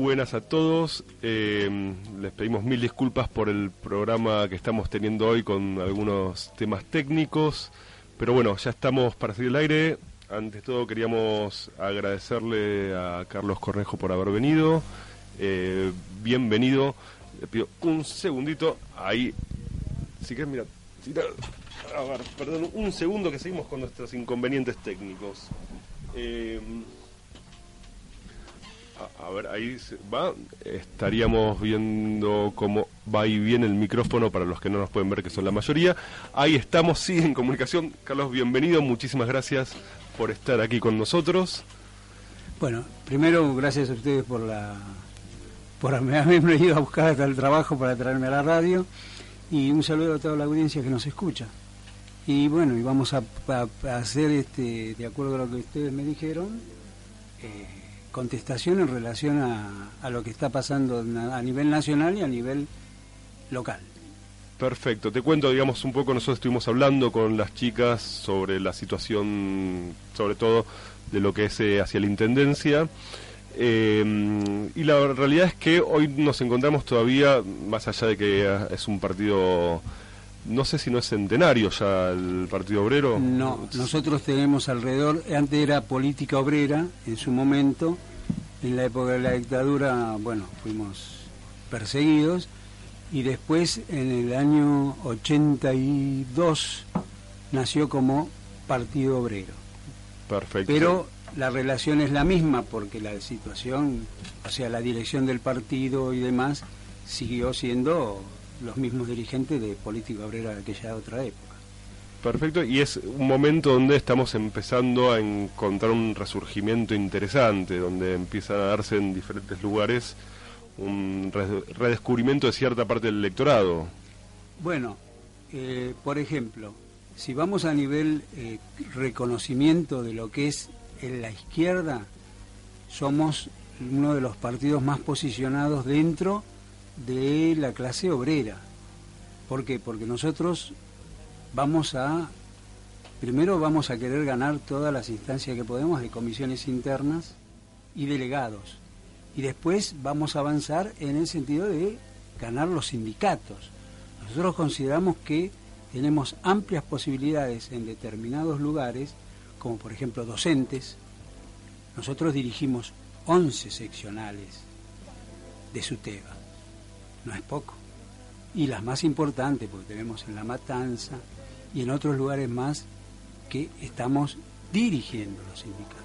buenas a todos. Eh, les pedimos mil disculpas por el programa que estamos teniendo hoy con algunos temas técnicos. Pero bueno, ya estamos para seguir el aire. Antes de todo queríamos agradecerle a Carlos Cornejo por haber venido. Eh, bienvenido. Le pido un segundito. Ahí. Si quieres, mira. A ver, perdón, un segundo que seguimos con nuestros inconvenientes técnicos. Eh, a, ver, ahí va. Estaríamos viendo cómo va y viene el micrófono para los que no nos pueden ver, que son la mayoría. Ahí estamos, sí, en comunicación. Carlos, bienvenido. Muchísimas gracias por estar aquí con nosotros. Bueno, primero, gracias a ustedes por la por haberme ido a buscar hasta el trabajo para traerme a la radio. Y un saludo a toda la audiencia que nos escucha. Y bueno, y vamos a, hacer, este, de acuerdo a lo que ustedes me dijeron, eh, contestación en relación a, lo que está pasando a nivel nacional y a nivel local. Perfecto, te cuento, digamos, un poco, nosotros estuvimos hablando con las chicas sobre la situación, sobre todo de lo que es eh, hacia la Intendencia. Eh, y la realidad es que hoy nos encontramos todavía, más allá de que es un partido no sé si no es centenario ya el Partido Obrero. No, nosotros tenemos alrededor, antes era política obrera en su momento, en la época de la dictadura, bueno, fuimos perseguidos y después en el año 82 nació como Partido Obrero. Perfecto. Pero la relación es la misma porque la situación, o sea, la dirección del partido y demás siguió siendo los mismos dirigentes de política obrera de aquella otra época. Perfecto, y es un momento donde estamos empezando a encontrar un resurgimiento interesante, donde empieza a darse en diferentes lugares un redescubrimiento de cierta parte del electorado. Bueno, eh, por ejemplo, si vamos a nivel eh, reconocimiento de lo que es en la izquierda, somos uno de los partidos más posicionados dentro de la clase obrera. ¿Por qué? Porque nosotros vamos a, primero vamos a querer ganar todas las instancias que podemos de comisiones internas y delegados. Y después vamos a avanzar en el sentido de ganar los sindicatos. Nosotros consideramos que tenemos amplias posibilidades en determinados lugares, como por ejemplo docentes. Nosotros dirigimos 11 seccionales de SUTEBA no es poco. Y las más importantes, porque tenemos en La Matanza y en otros lugares más que estamos dirigiendo los sindicatos.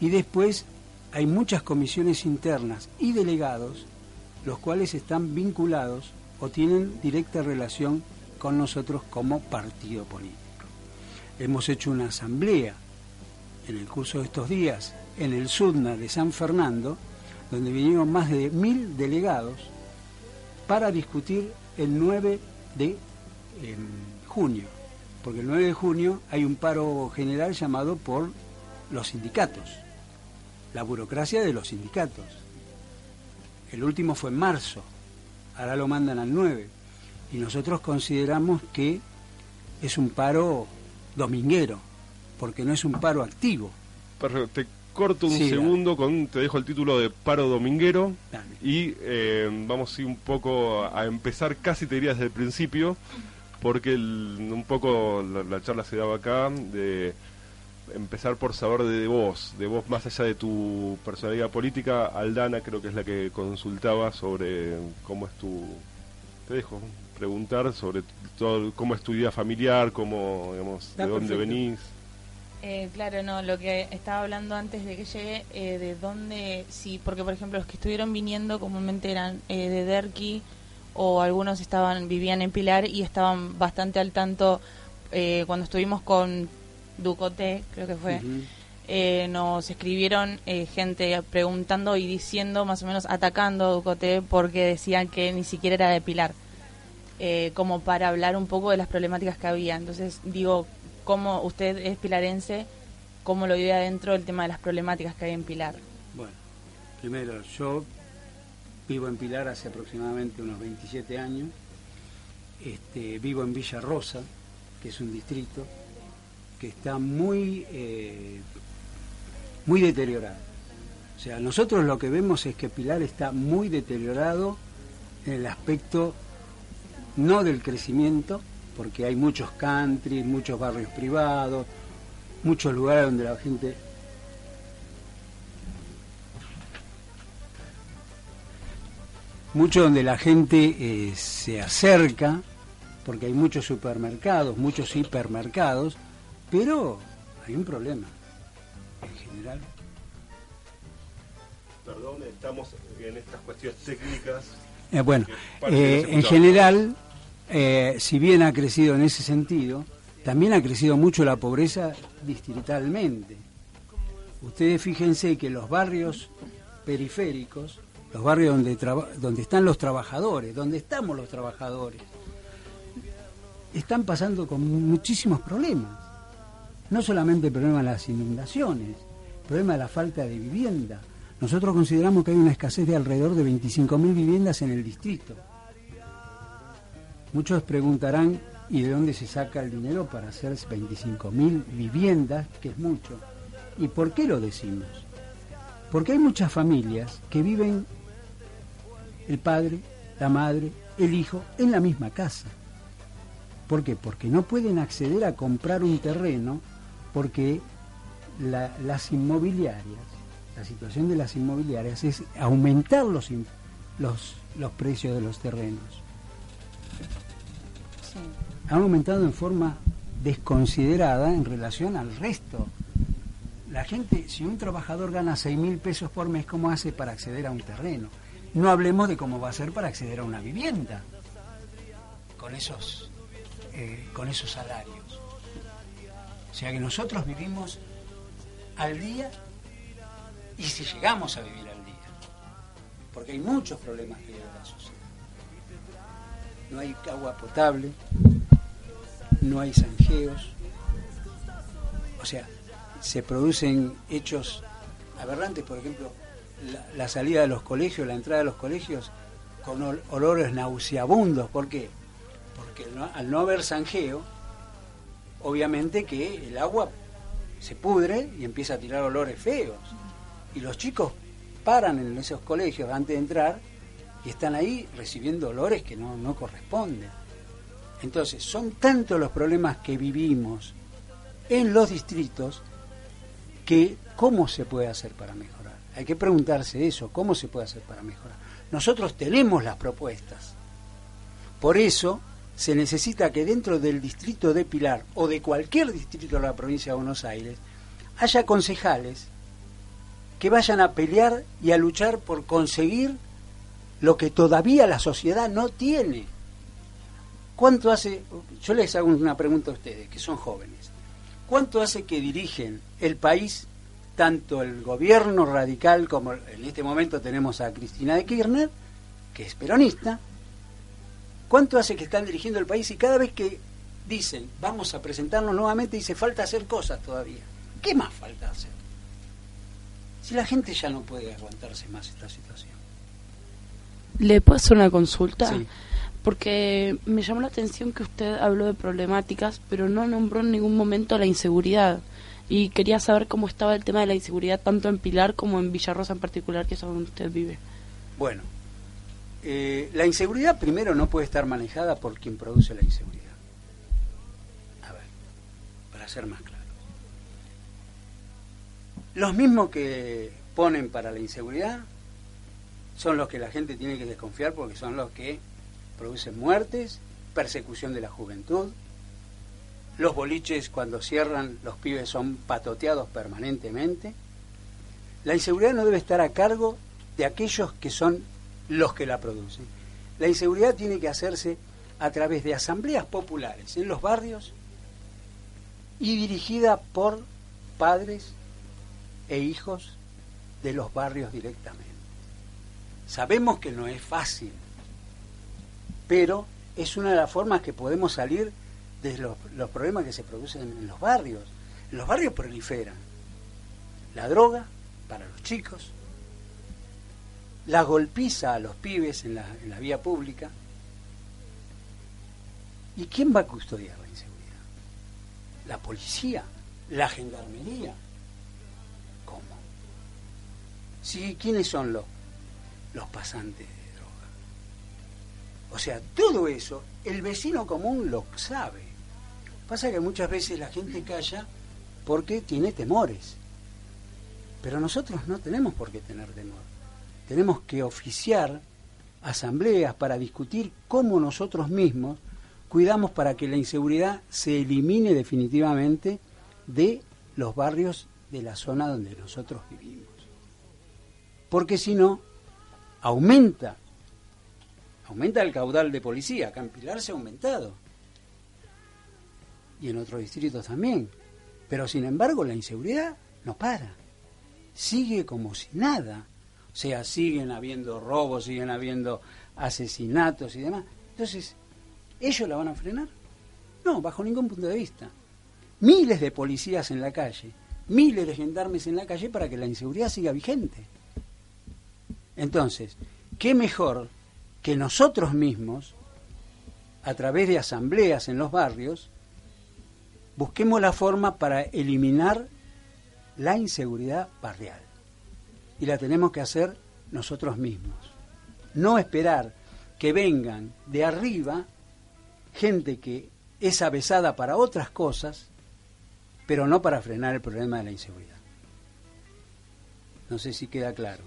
Y después hay muchas comisiones internas y delegados, los cuales están vinculados o tienen directa relación con nosotros como partido político. Hemos hecho una asamblea en el curso de estos días en el SUDNA de San Fernando, donde vinieron más de mil delegados para discutir el 9 de em, junio, porque el 9 de junio hay un paro general llamado por los sindicatos, la burocracia de los sindicatos. El último fue en marzo, ahora lo mandan al 9, y nosotros consideramos que es un paro dominguero, porque no es un paro activo. Corto un segundo, con te dejo el título de Paro Dominguero. Y eh, vamos a ir un poco a empezar, casi te diría desde el principio, porque un poco la, charla se daba acá de empezar por saber de, vos, de vos más allá de tu personalidad política, Aldana creo que es la que consultaba sobre cómo es tu... Te dejo preguntar sobre todo cómo es tu vida familiar, cómo, digamos, de dónde venís. Eh, claro, no, lo que estaba hablando antes de que llegue, eh, de dónde, sí, porque por ejemplo los que estuvieron viniendo comúnmente eran eh, de Derqui o algunos estaban vivían en Pilar y estaban bastante al tanto cuando estuvimos con Ducote, creo que fue. nos escribieron gente preguntando y diciendo, más o menos atacando a Ducote porque decían que ni siquiera era de Pilar, como para hablar un poco de las problemáticas que había. Entonces, digo, cómo usted es pilarense, cómo lo vive adentro el tema de las problemáticas que hay en Pilar. Bueno, primero, yo vivo en Pilar hace aproximadamente unos 27 años, este, vivo en Villa Rosa, que es un distrito que está muy, eh, muy deteriorado. O sea, nosotros lo que vemos es que Pilar está muy deteriorado en el aspecto no del crecimiento, porque hay muchos country, muchos barrios privados, muchos lugares donde la gente mucho donde la gente eh, se acerca, porque hay muchos supermercados, muchos hipermercados, pero hay un problema en general. Perdón, estamos en estas cuestiones técnicas. Eh, bueno, eh, en general, si bien ha crecido en ese sentido, también ha crecido mucho la pobreza distritalmente. Ustedes fíjense que los barrios periféricos los barrios donde, donde están los trabajadores, donde estamos los trabajadores, están pasando con muchísimos problemas. No solamente el problema de las inundaciones, el problema de la falta de vivienda. Nosotros consideramos que hay una escasez de alrededor de 25.000 viviendas en el distrito. Muchos preguntarán, ¿y de dónde se saca el dinero para hacer 25.000 viviendas, que es mucho? ¿Y por qué lo decimos? Porque hay muchas familias que viven el padre, la madre, el hijo en la misma casa. ¿Por qué? Porque no pueden acceder a comprar un terreno porque las inmobiliarias, la situación de las inmobiliarias es aumentar los, los, los precios de los terrenos. Han aumentado en forma desconsiderada en relación al resto. La gente, si un trabajador gana 6 mil pesos por mes, ¿cómo hace para acceder a un terreno? No hablemos de cómo va a ser para acceder a una vivienda con esos, eh, con esos salarios. O sea que nosotros vivimos al día y si llegamos a vivir al día, porque hay muchos problemas que hay en la sociedad. No hay agua potable, no hay zanjeos, o sea, se producen hechos aberrantes, por ejemplo, la, salida de los colegios, la entrada de los colegios con olores nauseabundos. ¿Por qué? Porque al no haber zanjeo, obviamente que el agua se pudre y empieza a tirar olores feos. Y los chicos paran en esos colegios antes de entrar y están ahí recibiendo olores que no, no corresponden. Entonces, son tantos los problemas que vivimos en los distritos que ¿cómo se puede hacer para mejorar? Hay que preguntarse eso, ¿cómo se puede hacer para mejorar? Nosotros tenemos las propuestas. Por eso se necesita que dentro del distrito de Pilar o de cualquier distrito de la provincia de Buenos Aires haya concejales que vayan a pelear y a luchar por conseguir lo que todavía la sociedad no tiene. ¿Cuánto hace, yo les hago una pregunta a ustedes, que son jóvenes, ¿cuánto hace que dirigen el país tanto el gobierno radical como en este momento tenemos a Cristina de Kirchner, que es peronista, ¿cuánto hace que están dirigiendo el país y cada vez que dicen vamos a presentarnos nuevamente dice falta hacer cosas todavía? ¿Qué más falta hacer? Si la gente ya no puede aguantarse más esta situación. ¿Le puedo hacer una consulta? Sí. Porque me llamó la atención que usted habló de problemáticas, pero no nombró en ningún momento la inseguridad y quería saber cómo estaba el tema de la inseguridad tanto en Pilar como en Villarrosa en particular, que es donde usted vive. Bueno, eh, la inseguridad primero no puede estar manejada por quien produce la inseguridad. A ver, para ser más claro. Los mismos que ponen para la inseguridad son los que la gente tiene que desconfiar porque son los que producen muertes, persecución de la juventud, los boliches cuando cierran, los pibes son patoteados permanentemente. La inseguridad no debe estar a cargo de aquellos que son los que la producen. La inseguridad tiene que hacerse a través de asambleas populares en los barrios y dirigida por padres e hijos de los barrios directamente. Sabemos que no es fácil, pero es una de las formas que podemos salir de los, problemas que se producen en los barrios. En los barrios proliferan la droga para los chicos, la golpiza a los pibes en la, en la vía pública. ¿Y quién va a custodiar la inseguridad? La policía, la gendarmería. ¿Cómo? Sí, ¿quiénes son los, los pasantes? O sea, todo eso el vecino común lo sabe. Pasa que muchas veces la gente calla porque tiene temores. Pero nosotros no tenemos por qué tener temor. Tenemos que oficiar asambleas para discutir cómo nosotros mismos cuidamos para que la inseguridad se elimine definitivamente de los barrios de la zona donde nosotros vivimos. Porque si no, aumenta, aumenta el caudal de policía. Acá en Pilar se ha aumentado. Y en otros distritos también. Pero sin embargo la inseguridad no para. Sigue como si nada. O sea, siguen habiendo robos, siguen habiendo asesinatos y demás. Entonces, ¿ellos la van a frenar? No, bajo ningún punto de vista. Miles de policías en la calle, miles de gendarmes en la calle para que la inseguridad siga vigente. Entonces, ¿qué mejor que nosotros mismos, a través de asambleas en los barrios, busquemos la forma para eliminar la inseguridad barrial? y la tenemos que hacer nosotros mismos. No esperar que vengan de arriba gente que es avesada para otras cosas, pero no para frenar el problema de la inseguridad. No sé si queda claro.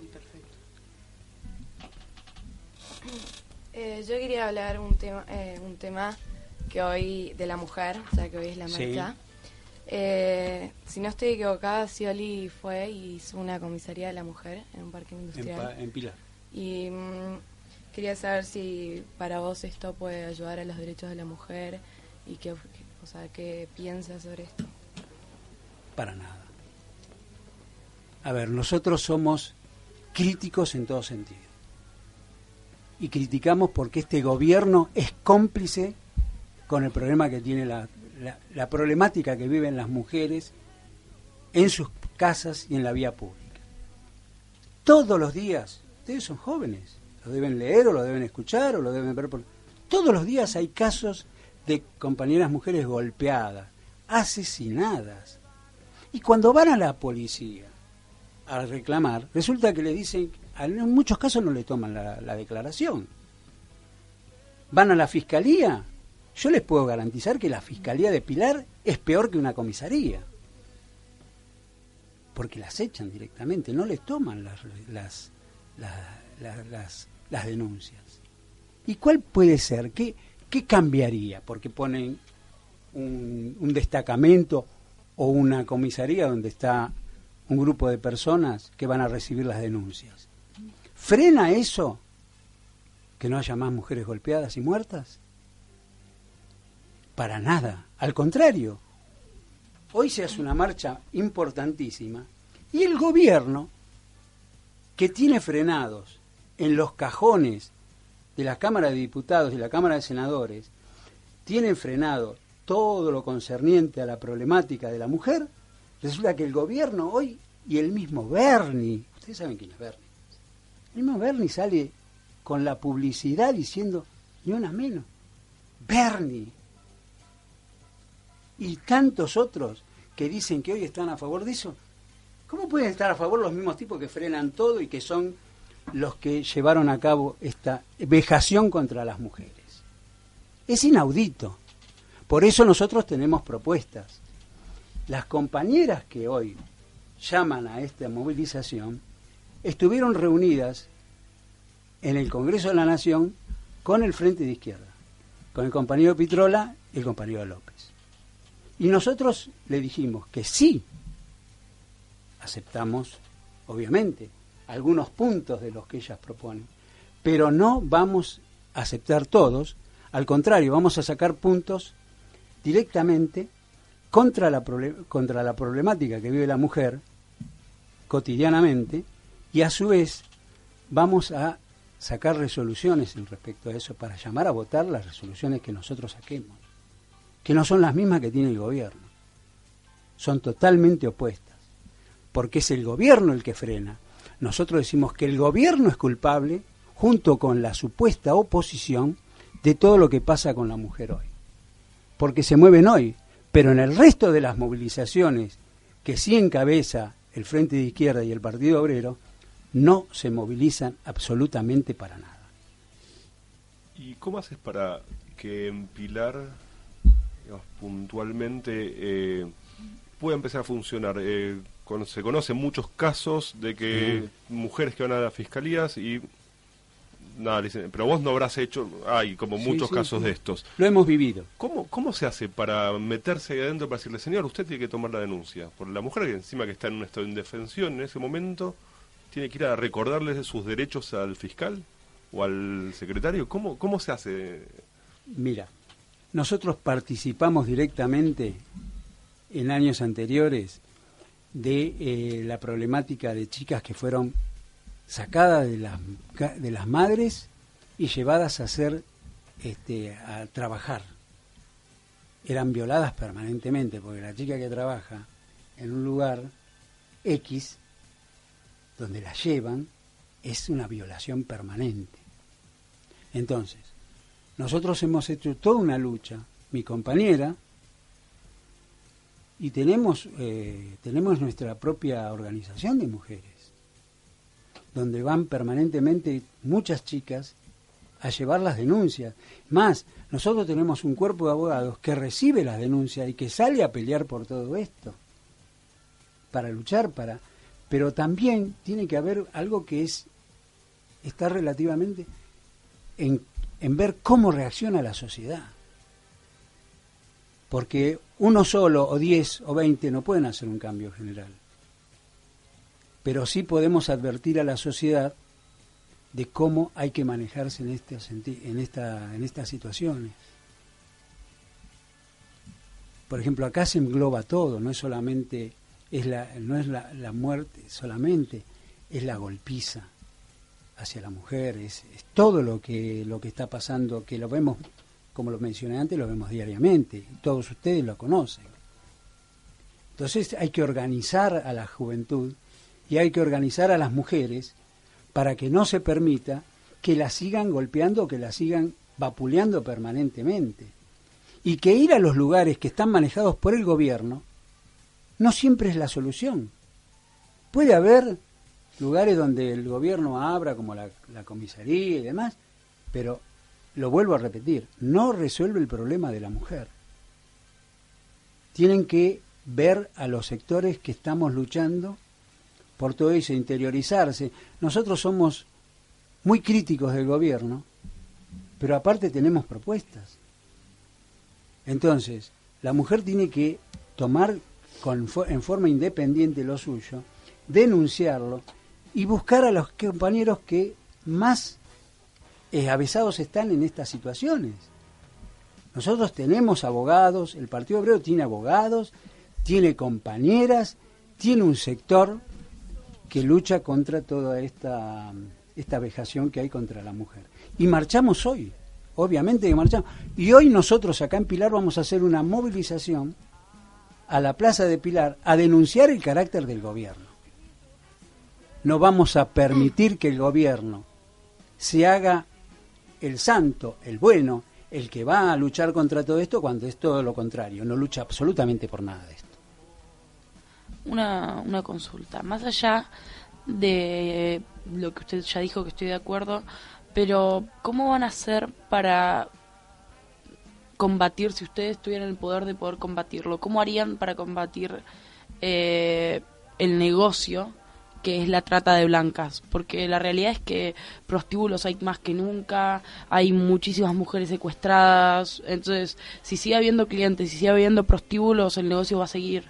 Eh, yo quería hablar un tema, eh, un tema que hoy de la mujer, o sea que hoy es la marcha. Eh, si no estoy equivocada, Scioli fue y hizo una comisaría de la mujer en un parque industrial. En, Pilar. Y mm, quería saber si para vos esto puede ayudar a los derechos de la mujer y qué, o sea, qué piensas sobre esto. Para nada. A ver, nosotros somos críticos en todo sentido. Y criticamos porque este gobierno es cómplice con el problema que tiene la, la, problemática que viven las mujeres en sus casas y en la vía pública. Todos los días, ustedes son jóvenes, lo deben leer o lo deben escuchar o lo deben ver por... Todos los días hay casos de compañeras mujeres golpeadas, asesinadas. Y cuando van a la policía a reclamar, resulta que le dicen, en muchos casos no le toman la, la declaración. Van a la fiscalía yo les puedo garantizar que la Fiscalía de Pilar es peor que una comisaría. Porque las echan directamente, no les toman las, las, las, denuncias. ¿Y cuál puede ser? ¿Qué, qué cambiaría? Porque ponen un destacamento o una comisaría donde está un grupo de personas que van a recibir las denuncias. ¿Frena eso que no haya más mujeres golpeadas y muertas? Para nada, al contrario. Hoy se hace una marcha importantísima y el gobierno, que tiene frenados en los cajones de la Cámara de Diputados y la Cámara de Senadores, tiene frenado todo lo concerniente a la problemática de la mujer, resulta que el gobierno hoy y el mismo Bernie, ustedes saben quién es Bernie, mismo Bernie sale con la publicidad diciendo ni una menos. Bernie, y tantos otros que dicen que hoy están a favor de eso, ¿cómo pueden estar a favor los mismos tipos que frenan todo y que son los que llevaron a cabo esta vejación contra las mujeres? Es inaudito. Por eso nosotros tenemos propuestas. Las compañeras que hoy llaman a esta movilización estuvieron reunidas en el Congreso de la Nación con el Frente de Izquierda, con el compañero Pitrola y el compañero López. Y nosotros le dijimos que sí, aceptamos, obviamente, algunos puntos de los que ellas proponen, pero no vamos a aceptar todos, al contrario, vamos a sacar puntos directamente contra la, contra la problemática que vive la mujer cotidianamente y a su vez vamos a sacar resoluciones en respecto a eso para llamar a votar las resoluciones que nosotros saquemos que no son las mismas que tiene el gobierno. Son totalmente opuestas, porque es el gobierno el que frena. Nosotros decimos que el gobierno es culpable, junto con la supuesta oposición, de todo lo que pasa con la mujer hoy. Porque se mueven hoy, pero en el resto de las movilizaciones que sí encabeza el Frente de Izquierda y el Partido Obrero, no se movilizan absolutamente para nada. ¿Y cómo haces para que en Pilar puntualmente eh, pueda empezar a funcionar? Eh, se conocen muchos casos de que mujeres que van a las fiscalías y nada, dicen, pero vos no habrás hecho, hay como muchos casos de estos. Lo hemos vivido. ¿Cómo, ¿Cómo se hace para meterse ahí adentro para decirle, señor, usted tiene que tomar la denuncia? Por la mujer que encima que está en un estado de indefensión en ese momento, tiene que ir a recordarle sus derechos al fiscal o al secretario. ¿Cómo, cómo se hace? Mira, nosotros participamos directamente en años anteriores de eh, la problemática de chicas que fueron sacadas de las, de las madres y llevadas a hacer este, a trabajar. Eran violadas permanentemente, porque la chica que trabaja en un lugar X, donde la llevan, es una violación permanente. Entonces, nosotros hemos hecho toda una lucha, mi compañera, y tenemos, eh, tenemos nuestra propia organización de mujeres donde van permanentemente muchas chicas a llevar las denuncias. Más, nosotros tenemos un cuerpo de abogados que recibe las denuncias y que sale a pelear por todo esto, para luchar, para... Pero también tiene que haber algo que es, está relativamente en, en ver cómo reacciona la sociedad. Porque uno solo, o diez, o veinte, no pueden hacer un cambio general pero sí podemos advertir a la sociedad de cómo hay que manejarse en, este, en, esta, en estas situaciones. Por ejemplo, acá se engloba todo, no es solamente es la, no es la, muerte solamente, es la golpiza hacia la mujer, es, todo lo que, lo que está pasando, que lo vemos, como lo mencioné antes, lo vemos diariamente, todos ustedes lo conocen. Entonces hay que organizar a la juventud y hay que organizar a las mujeres para que no se permita que las sigan golpeando, que las sigan vapuleando permanentemente. Y que ir a los lugares que están manejados por el gobierno no siempre es la solución. Puede haber lugares donde el gobierno abra, como la, la comisaría y demás, pero lo vuelvo a repetir, no resuelve el problema de la mujer. Tienen que ver a los sectores que estamos luchando por todo eso, interiorizarse. Nosotros somos muy críticos del gobierno, pero aparte tenemos propuestas. Entonces, la mujer tiene que tomar con, en forma independiente lo suyo, denunciarlo y buscar a los compañeros que más eh, avesados están en estas situaciones. Nosotros tenemos abogados, el Partido Obrero tiene abogados, tiene compañeras, tiene un sector que lucha contra toda esta, esta vejación que hay contra la mujer. Y marchamos hoy, obviamente que marchamos. Y hoy nosotros acá en Pilar vamos a hacer una movilización a la Plaza de Pilar a denunciar el carácter del gobierno. No vamos a permitir que el gobierno se haga el santo, el bueno, el que va a luchar contra todo esto cuando es todo lo contrario, no lucha absolutamente por nada de esto una, una consulta. Más allá de lo que usted ya dijo, que estoy de acuerdo, pero ¿cómo van a hacer para combatir, si ustedes tuvieran el poder de poder combatirlo, cómo harían para combatir eh, el negocio que es la trata de blancas? Porque la realidad es que prostíbulos hay más que nunca, hay muchísimas mujeres secuestradas, entonces si sigue habiendo clientes, si sigue habiendo prostíbulos, el negocio va a seguir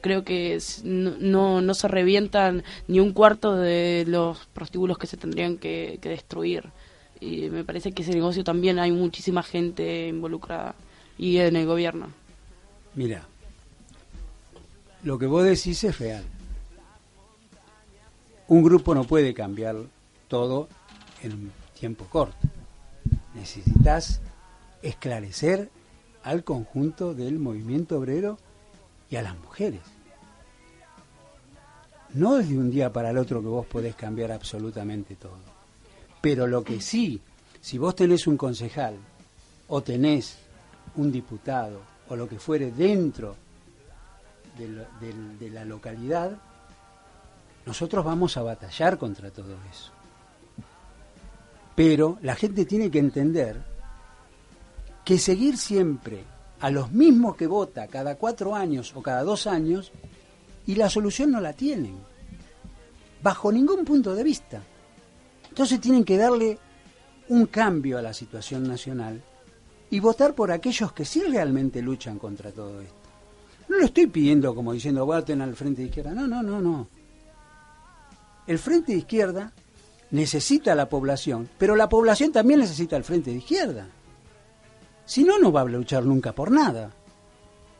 creo que no, no se revientan ni un cuarto de los prostíbulos que se tendrían que, destruir. Y me parece que ese negocio también hay muchísima gente involucrada y en el gobierno. Mira, lo que vos decís es real. Un grupo no puede cambiar todo en un tiempo corto. Necesitas esclarecer al conjunto del movimiento obrero y a las mujeres. No es de un día para el otro que vos podés cambiar absolutamente todo. Pero lo que sí, si vos tenés un concejal o tenés un diputado o lo que fuere dentro de, la localidad, nosotros vamos a batallar contra todo eso. Pero la gente tiene que entender que seguir siempre a los mismos que vota cada cuatro años o cada dos años y la solución no la tienen, bajo ningún punto de vista. Entonces tienen que darle un cambio a la situación nacional y votar por aquellos que sí realmente luchan contra todo esto. No lo estoy pidiendo como diciendo voten al frente de izquierda, no, no, no, no. El frente de izquierda necesita a la población, pero la población también necesita al frente de izquierda. Si no, no va a luchar nunca por nada.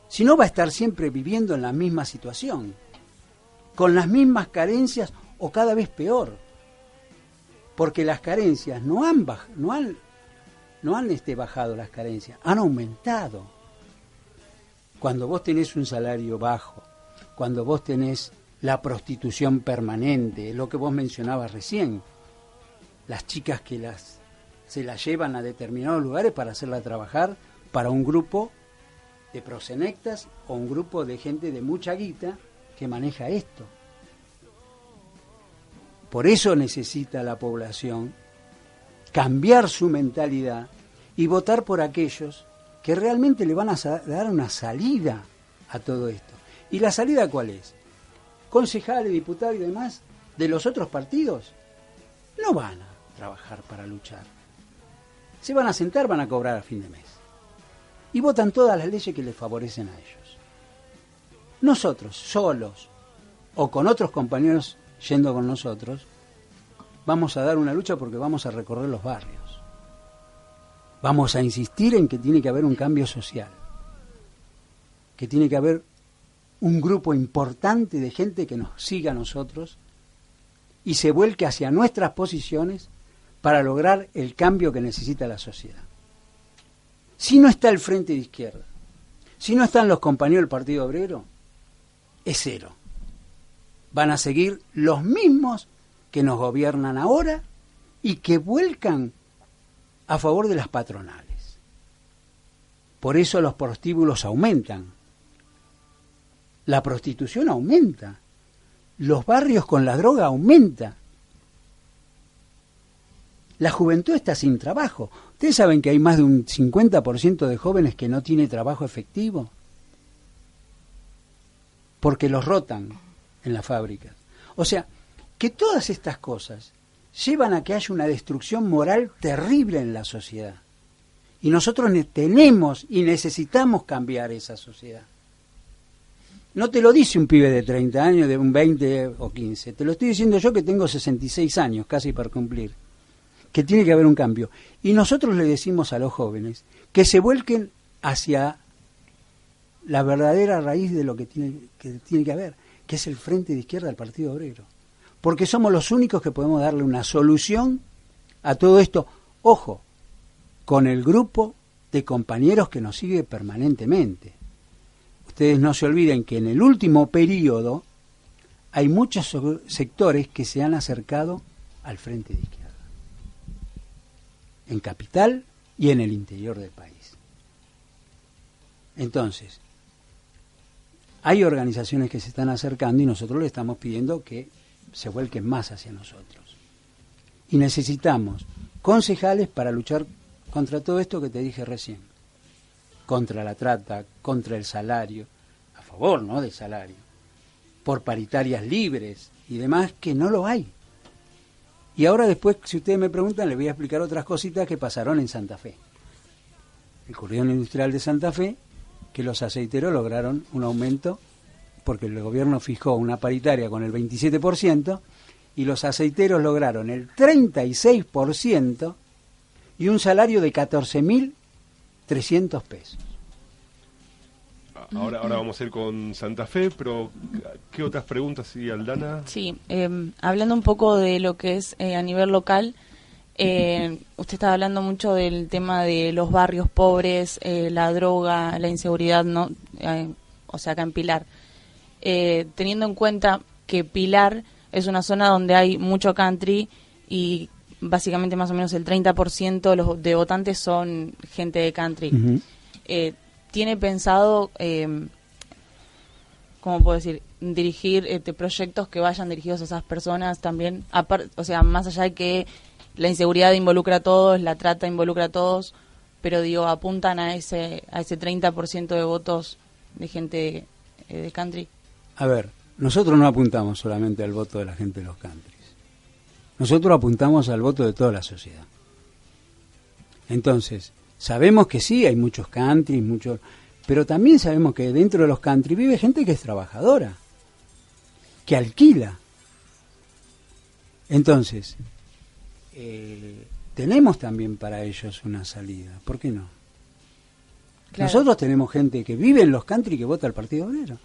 Si no, va a estar siempre viviendo en la misma situación, con las mismas carencias o cada vez peor. Porque las carencias no han, no han, no han este, bajado las carencias, han aumentado. Cuando vos tenés un salario bajo, cuando vos tenés la prostitución permanente, lo que vos mencionabas recién, las chicas que las se las llevan a determinados lugares para hacerla trabajar para un grupo de prosenectas o un grupo de gente de mucha guita que maneja esto. Por eso necesita la población cambiar su mentalidad y votar por aquellos que realmente le van a dar una salida a todo esto. ¿Y la salida cuál es? Concejales, diputados y demás de los otros partidos no van a trabajar para luchar. Se van a sentar, van a cobrar a fin de mes. Y votan todas las leyes que les favorecen a ellos. Nosotros, solos, o con otros compañeros yendo con nosotros, vamos a dar una lucha porque vamos a recorrer los barrios. Vamos a insistir en que tiene que haber un cambio social, que tiene que haber un grupo importante de gente que nos siga a nosotros y se vuelque hacia nuestras posiciones para lograr el cambio que necesita la sociedad. Si no está el frente de izquierda, si no están los compañeros del Partido Obrero, es cero. Van a seguir los mismos que nos gobiernan ahora y que vuelcan a favor de las patronales. Por eso los prostíbulos aumentan. La prostitución aumenta. Los barrios con la droga aumenta. La juventud está sin trabajo. ¿Ustedes saben que hay más de un 50% de jóvenes que no tiene trabajo efectivo? Porque los rotan en las fábricas. O sea, que todas estas cosas llevan a que haya una destrucción moral terrible en la sociedad. Y nosotros tenemos y necesitamos cambiar esa sociedad. No te lo dice un pibe de 30 años, de un 20 o 15. Te lo estoy diciendo yo que tengo 66 años, casi para cumplir que tiene que haber un cambio. Y nosotros le decimos a los jóvenes que se vuelquen hacia la verdadera raíz de lo que tiene que, tiene que haber, que es el frente de izquierda del Partido Obrero. Porque somos los únicos que podemos darle una solución a todo esto. Ojo, con el grupo de compañeros que nos sigue permanentemente. Ustedes no se olviden que en el último periodo hay muchos sectores que se han acercado al frente de izquierda en capital y en el interior del país. Entonces, hay organizaciones que se están acercando y nosotros le estamos pidiendo que se vuelquen más hacia nosotros. Y necesitamos concejales para luchar contra todo esto que te dije recién. Contra la trata, contra el salario, a favor, ¿no?, del salario. Por paritarias libres y demás que no lo hay. Y ahora después, si ustedes me preguntan, les voy a explicar otras cositas que pasaron en Santa Fe. El corredor industrial de Santa Fe, que los aceiteros lograron un aumento, porque el gobierno fijó una paritaria con el 27%, y los aceiteros lograron el 36% y un salario de 14.300 pesos. Ahora, ahora vamos a ir con Santa Fe, pero ¿qué otras preguntas sigue Aldana? Sí, em, hablando un poco de lo que es eh, a nivel local, eh, usted estaba hablando mucho del tema de los barrios pobres, eh, la droga, la inseguridad, ¿no? o sea, acá en Pilar. teniendo en cuenta que Pilar es una zona donde hay mucho country y básicamente más o menos el 30% de los de votantes son gente de country tiene pensado eh, ¿cómo puedo decir? Dirigir este, proyectos que vayan dirigidos a esas personas también, o sea, más allá de que la inseguridad involucra a todos, la trata involucra a todos, pero digo, apuntan a ese, a ese 30% de votos de gente eh, de country. A ver, nosotros no apuntamos solamente al voto de la gente de los countries. Nosotros apuntamos al voto de toda la sociedad. Entonces, sabemos que sí, hay muchos countries, muchos, pero también sabemos que dentro de los country vive gente que es trabajadora, que alquila. Entonces, eh, tenemos también para ellos una salida. ¿Por qué no? Nosotros tenemos gente que vive en los country que vota al Partido Obrero.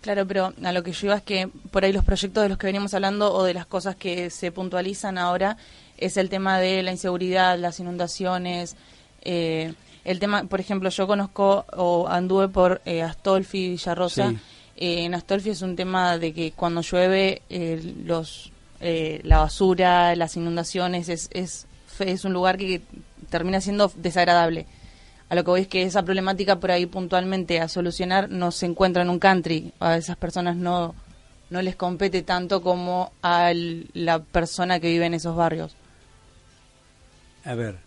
Claro, pero a lo que yo iba es que por ahí los proyectos de los que veníamos hablando o de las cosas que se puntualizan ahora es el tema de la inseguridad, las inundaciones, eh, el tema, por ejemplo, yo conozco o anduve por eh, Astolfi, Villarrosa. Eh, en Astolfi es un tema de que cuando llueve los la basura, las inundaciones, es, es, es un lugar que termina siendo desagradable. A lo que voy es que esa problemática por ahí puntualmente a solucionar no se encuentra en un country. A esas personas no, no les compete tanto como a la persona que vive en esos barrios. A ver,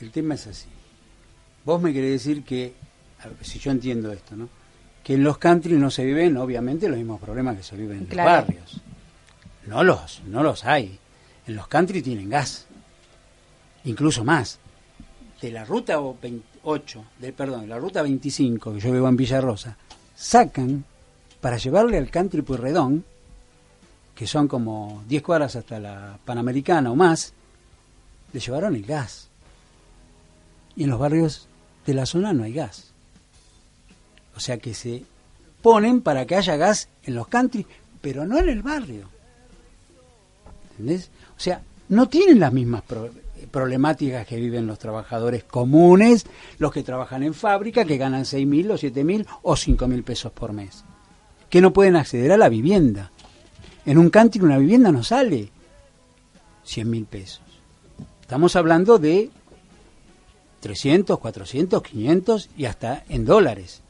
el tema es así. Vos me querés decir que, si yo entiendo esto, ¿no? Que en los country no se viven, obviamente, los mismos problemas que se viven en los barrios. No los, no los hay. En los country tienen gas incluso más. De la ruta 28, de, perdón, de la ruta 25 que yo vivo en Villarrosa, sacan para llevarle al country Puyredón, que son como 10 cuadras hasta la Panamericana o más, le llevaron el gas. Y en los barrios de la zona no hay gas. O sea que se ponen para que haya gas en los country, pero no en el barrio. ¿Entendés? O sea, no tienen las mismas problemáticas que viven los trabajadores comunes, los que trabajan en fábrica, que ganan seis mil o siete mil o cinco mil pesos por mes, que no pueden acceder a la vivienda. En un country una vivienda no sale cien mil pesos. Estamos hablando de 300, 400, 500 y hasta en dólares.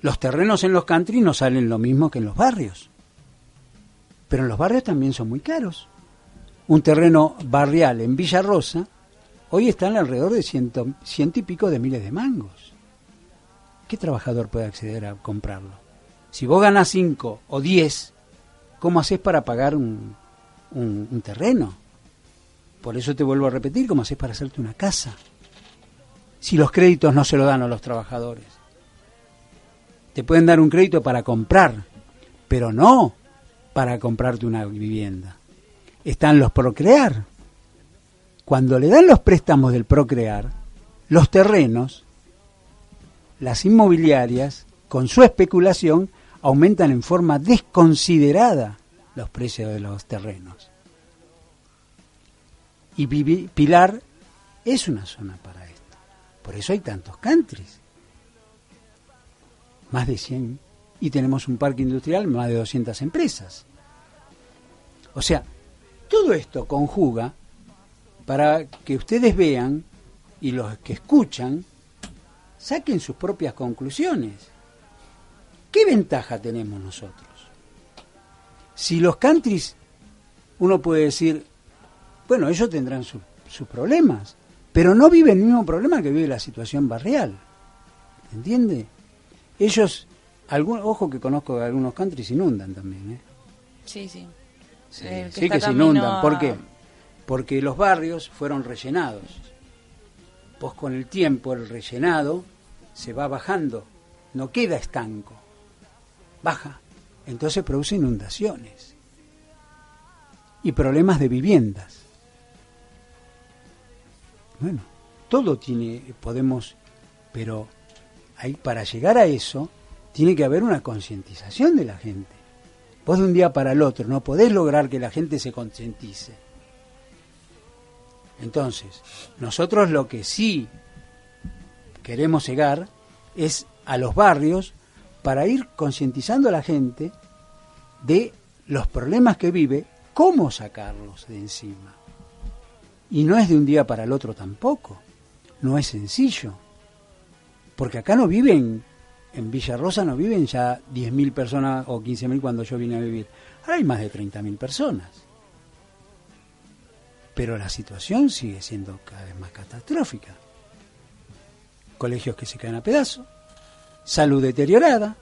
Los terrenos en los country no salen lo mismo que en los barrios. Pero en los barrios también son muy caros un terreno barrial en Villa Rosa, hoy están alrededor de ciento, ciento y pico de miles de mangos. ¿Qué trabajador puede acceder a comprarlo? Si vos ganas cinco o diez, ¿cómo haces para pagar un, un, terreno? Por eso te vuelvo a repetir, ¿cómo haces para hacerte una casa? Si los créditos no se lo dan a los trabajadores. Te pueden dar un crédito para comprar, pero no para comprarte una vivienda están los procrear. Cuando le dan los préstamos del procrear, los terrenos, las inmobiliarias, con su especulación, aumentan en forma desconsiderada los precios de los terrenos. Y Pilar es una zona para esto. Por eso hay tantos countries. Más de 100. Y tenemos un parque industrial, más de 200 empresas. O sea, todo esto conjuga para que ustedes vean y los que escuchan saquen sus propias conclusiones. ¿Qué ventaja tenemos nosotros? Si los countries, uno puede decir, bueno, ellos tendrán sus problemas, pero no viven el mismo problema que vive la situación barrial. ¿Entiende? Ellos, algún, ojo que conozco que algunos countries inundan también. ¿eh? Sí, sí. Sí, que, se inundan. ¿Por qué? Porque los barrios fueron rellenados. Pues con el tiempo el rellenado se va bajando, no queda estanco, baja. Entonces produce inundaciones y problemas de viviendas. Bueno, todo tiene, podemos, pero para llegar a eso tiene que haber una concientización de la gente. Vos de un día para el otro no podés lograr que la gente se concientice. Entonces, nosotros lo que sí queremos llegar es a los barrios para ir concientizando a la gente de los problemas que vive, cómo sacarlos de encima. Y no es de un día para el otro tampoco, no es sencillo. Porque acá no viven, en Villa Rosa no viven ya 10.000 personas o 15.000 cuando yo vine a vivir. Ahora hay más de 30.000 personas. Pero la situación sigue siendo cada vez más catastrófica. Colegios que se caen a pedazos, salud deteriorada,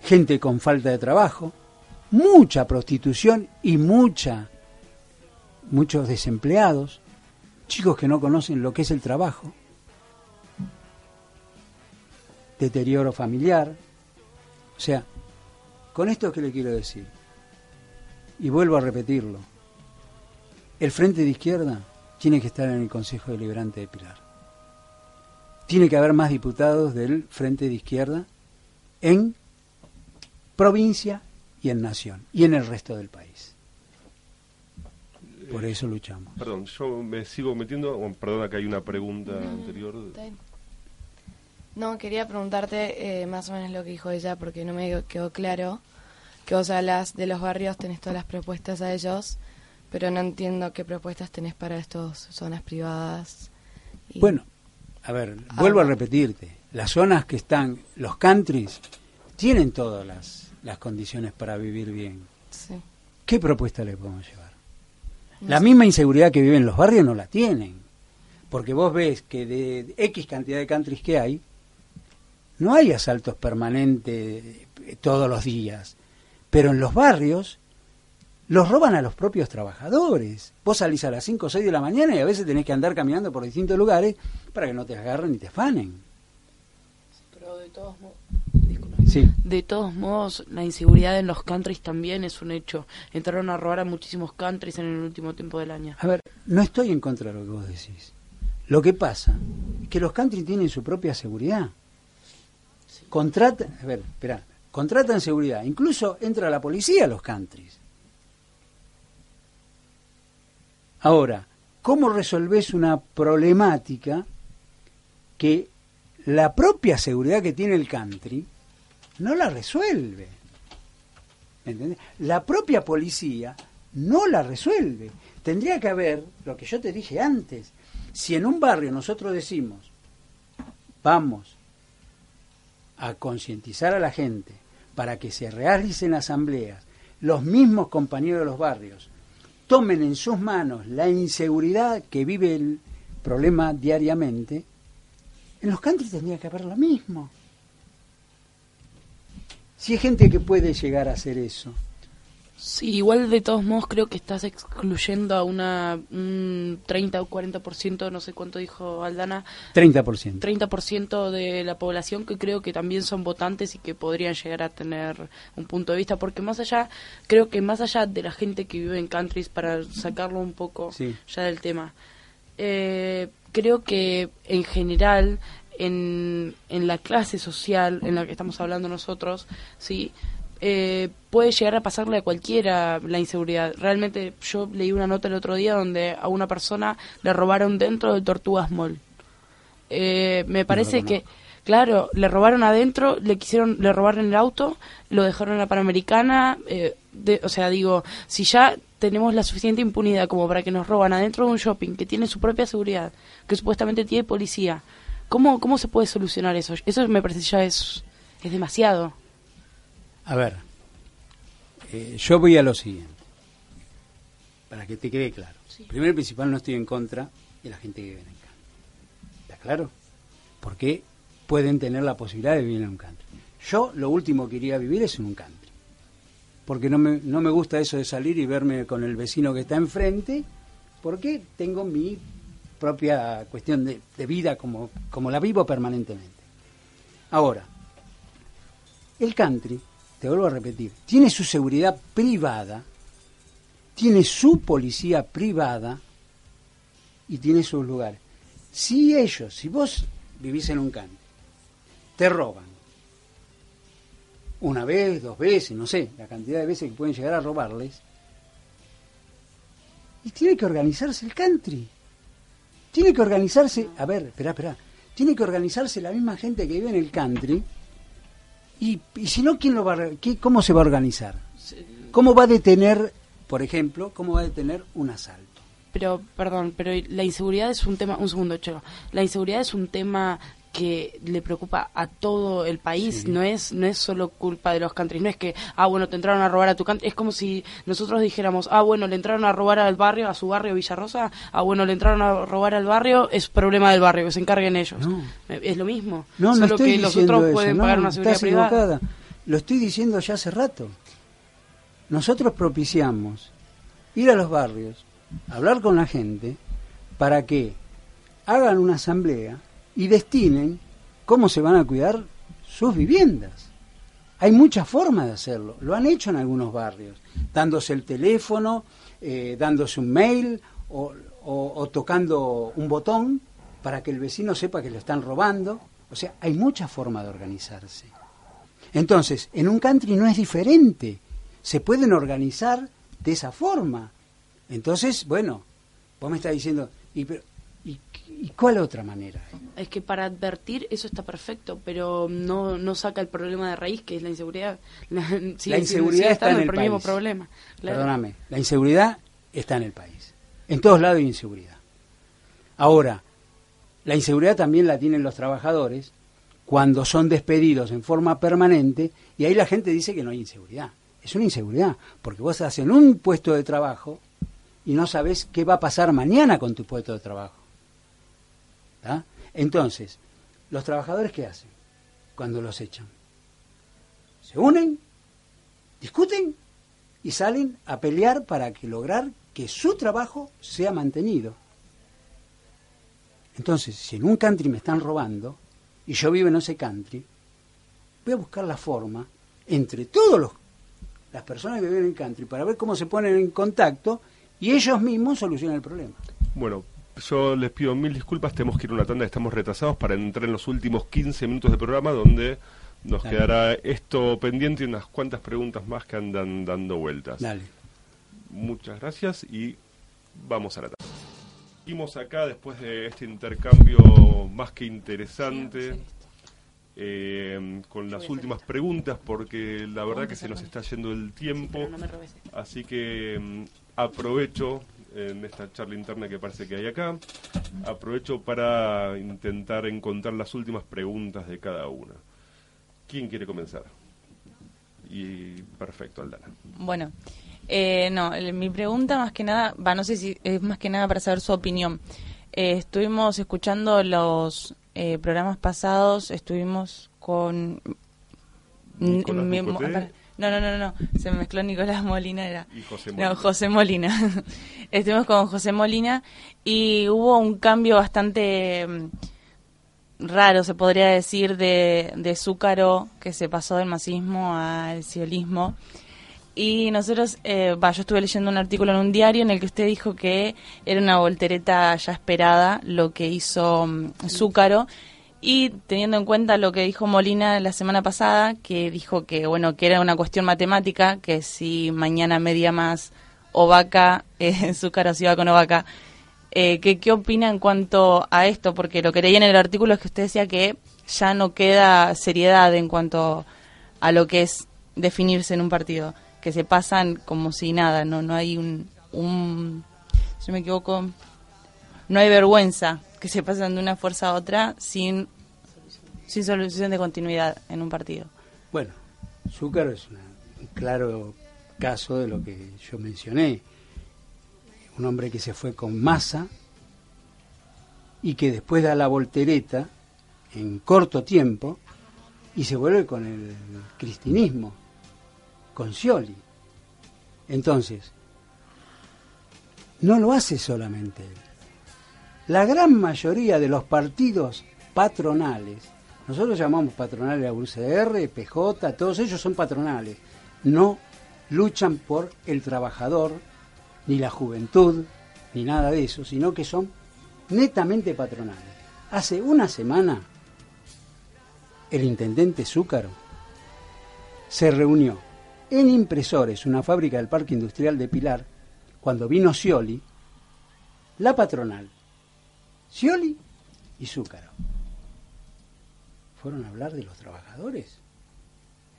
gente con falta de trabajo, mucha prostitución y mucha muchos desempleados, chicos que no conocen lo que es el trabajo, deterioro familiar. O sea, con esto que le quiero decir, y vuelvo a repetirlo, el Frente de Izquierda tiene que estar en el Consejo Deliberante de Pilar. Tiene que haber más diputados del Frente de Izquierda en provincia y en nación y en el resto del país. Por eso luchamos. Perdón, yo me sigo metiendo, perdona que hay una pregunta anterior. No, quería preguntarte eh, más o menos lo que dijo ella porque no me quedó claro que vos hablas de los barrios, tenés todas las propuestas a ellos, pero no entiendo qué propuestas tenés para estas zonas privadas. Bueno, a ver, vuelvo a repetirte, las zonas que están, los countries, tienen todas las, las condiciones para vivir bien. Sí. ¿Qué propuesta le podemos llevar? La misma inseguridad que viven los barrios no la tienen. Porque vos ves que de X cantidad de countries que hay, no hay asaltos permanentes eh, todos los días. Pero en los barrios los roban a los propios trabajadores. Vos salís a las 5 o 6 de la mañana y a veces tenés que andar caminando por distintos lugares para que no te agarren ni te fanen. Pero de todos modos de todos modos, la inseguridad en los countries también es un hecho. Entraron a robar a muchísimos countries en el último tiempo del año. A ver, no estoy en contra de lo que vos decís. Lo que pasa es que los countries tienen su propia seguridad. Contratan, a ver, espera, contratan seguridad. Incluso entra la policía a los countries. Ahora, ¿cómo resolvés una problemática que la propia seguridad que tiene el country no la resuelve. ¿Entendés? La propia policía no la resuelve. Tendría que haber, lo que yo te dije antes, si en un barrio nosotros decimos, vamos a concientizar a la gente para que se realicen asambleas, los mismos compañeros de los barrios tomen en sus manos la inseguridad que vive el problema diariamente, en los country tendría que haber lo mismo. Si hay gente que puede llegar a hacer eso. Sí, igual de todos modos creo que estás excluyendo a una un 30 o 40%, no sé cuánto dijo Aldana. 30%. 30% de la población que creo que también son votantes y que podrían llegar a tener un punto de vista, porque más allá, creo que más allá de la gente que vive en countries, para sacarlo un poco ya del tema, eh, creo que en general en, en la clase social en la que estamos hablando nosotros, ¿sí? Eh, puede llegar a pasarle a cualquiera la inseguridad. Realmente yo leí una nota el otro día donde a una persona le robaron dentro de Tortugas Mall. Eh, me parece que, claro, le robaron adentro, le quisieron, le robaron el auto, lo dejaron en la Panamericana. Eh, o sea, digo, si ya tenemos la suficiente impunidad como para que nos roban adentro de un shopping que tiene su propia seguridad, que supuestamente tiene policía, ¿Cómo, ¿Cómo se puede solucionar eso? Eso me parece ya es, es demasiado. A ver, eh, yo voy a lo siguiente, para que te quede claro. Primero y principal, no estoy en contra de la gente que vive en el country. ¿Está claro? Porque pueden tener la posibilidad de vivir en un country. Yo lo último que iría a vivir es en un country. Porque no me, no me gusta eso de salir y verme con el vecino que está enfrente, porque tengo mi propia cuestión de, vida como, como la vivo permanentemente. Ahora, el country, te vuelvo a repetir, tiene su seguridad privada, tiene su policía privada y tiene sus lugares. Si ellos, si vos vivís en un country, te roban una vez, dos veces, no sé, la cantidad de veces que pueden llegar a robarles, y tiene que organizarse el country. Tiene que organizarse, a ver, espera, espera, tiene que organizarse la misma gente que vive en el country. Y, si no, ¿quién lo va ¿cómo se va a organizar? ¿Cómo va a detener, por ejemplo, cómo va a detener un asalto? pero, perdón, pero la inseguridad es un tema, un segundo, Chelo, la inseguridad es un tema que le preocupa a todo el país, no es no es solo culpa de los countries, no es que, ah, bueno, te entraron a robar a tu country, es como si nosotros dijéramos, ah, bueno, le entraron a robar al barrio, a su barrio Villarrosa, ah, bueno, le entraron a robar al barrio, es problema del barrio, que se encarguen ellos. Es lo mismo, no, solo que los otros pueden pagar una seguridad privada. Lo estoy diciendo ya hace rato. Nosotros propiciamos ir a los barrios, hablar con la gente, para que hagan una asamblea y destinen cómo se van a cuidar sus viviendas. Hay muchas formas de hacerlo. Lo han hecho en algunos barrios, dándose el teléfono, eh, dándose un mail o, o, tocando un botón para que el vecino sepa que le están robando. O sea, hay muchas formas de organizarse. Entonces, en un country no es diferente. Se pueden organizar de esa forma. Entonces, bueno, vos me estás diciendo, ¿y, y, cuál otra manera? Es que para advertir eso está perfecto, pero no, no saca el problema de raíz, que es la inseguridad. La, inseguridad está en el, país. problema. Perdóname, la inseguridad está en el país. En todos lados hay inseguridad. Ahora, la inseguridad también la tienen los trabajadores cuando son despedidos en forma permanente y ahí la gente dice que no hay inseguridad. Es una inseguridad, porque vos estás en un puesto de trabajo y no sabes qué va a pasar mañana con tu puesto de trabajo. Entonces, ¿los trabajadores qué hacen cuando los echan? Se unen, discuten y salen a pelear para que lograr que su trabajo sea mantenido. Entonces, si en un country me están robando y yo vivo en ese country, voy a buscar la forma entre todas las personas que viven en country para ver cómo se ponen en contacto y ellos mismos solucionan el problema. Bueno, yo les pido mil disculpas, tenemos que ir a una tanda, estamos retrasados para entrar en los últimos 15 minutos de programa donde nos quedará esto pendiente y unas cuantas preguntas más que andan dando vueltas. Dale. Muchas gracias y vamos a la tanda. Seguimos acá después de este intercambio más que interesante. Eh, con las últimas preguntas porque la verdad que se nos está yendo el tiempo. Así que mm, aprovecho en esta charla interna que parece que hay acá, aprovecho para intentar encontrar las últimas preguntas de cada una. ¿Quién quiere comenzar? Y perfecto, Aldana. Bueno, eh, no, mi pregunta más que nada, va, no sé si es más que nada para saber su opinión. Eh, estuvimos escuchando los eh, programas pasados, estuvimos con... No, no, no, no, se me mezcló Nicolás Molina, era... Y José Molina. No, José Molina. Estuvimos con José Molina y hubo un cambio bastante mm, raro, se podría decir, de, de Zúcaro, que se pasó del masismo al siolismo. Y nosotros, eh, yo estuve leyendo un artículo en un diario en el que usted dijo que era una voltereta ya esperada lo que hizo mm, Zúcaro y teniendo en cuenta lo que dijo Molina la semana pasada, que dijo que bueno que era una cuestión matemática, que si mañana media más Ovaca, eh, Zúcar se iba con Ovaca, eh, que, ¿qué opina en cuanto a esto? Porque lo que leí en el artículo es que usted decía que ya no queda seriedad en cuanto a lo que es definirse en un partido, que se pasan como si nada, no no hay un, un si me equivoco, no hay vergüenza que se pasan de una fuerza a otra sin, sin solución de continuidad en un partido. Bueno, Zúcar es un claro caso de lo que yo mencioné. Un hombre que se fue con masa y que después da la voltereta en corto tiempo y se vuelve con el cristinismo, con Scioli. Entonces, no lo hace solamente él la gran mayoría de los partidos patronales, nosotros llamamos patronales a UCR, PJ, todos ellos son patronales, no luchan por el trabajador, ni la juventud, ni nada de eso, sino que son netamente patronales. Hace una semana, el intendente Zúcaro se reunió en Impresores, una fábrica del Parque Industrial de Pilar, cuando vino Scioli, la patronal, Scioli y Zúcaro. ¿Fueron a hablar de los trabajadores?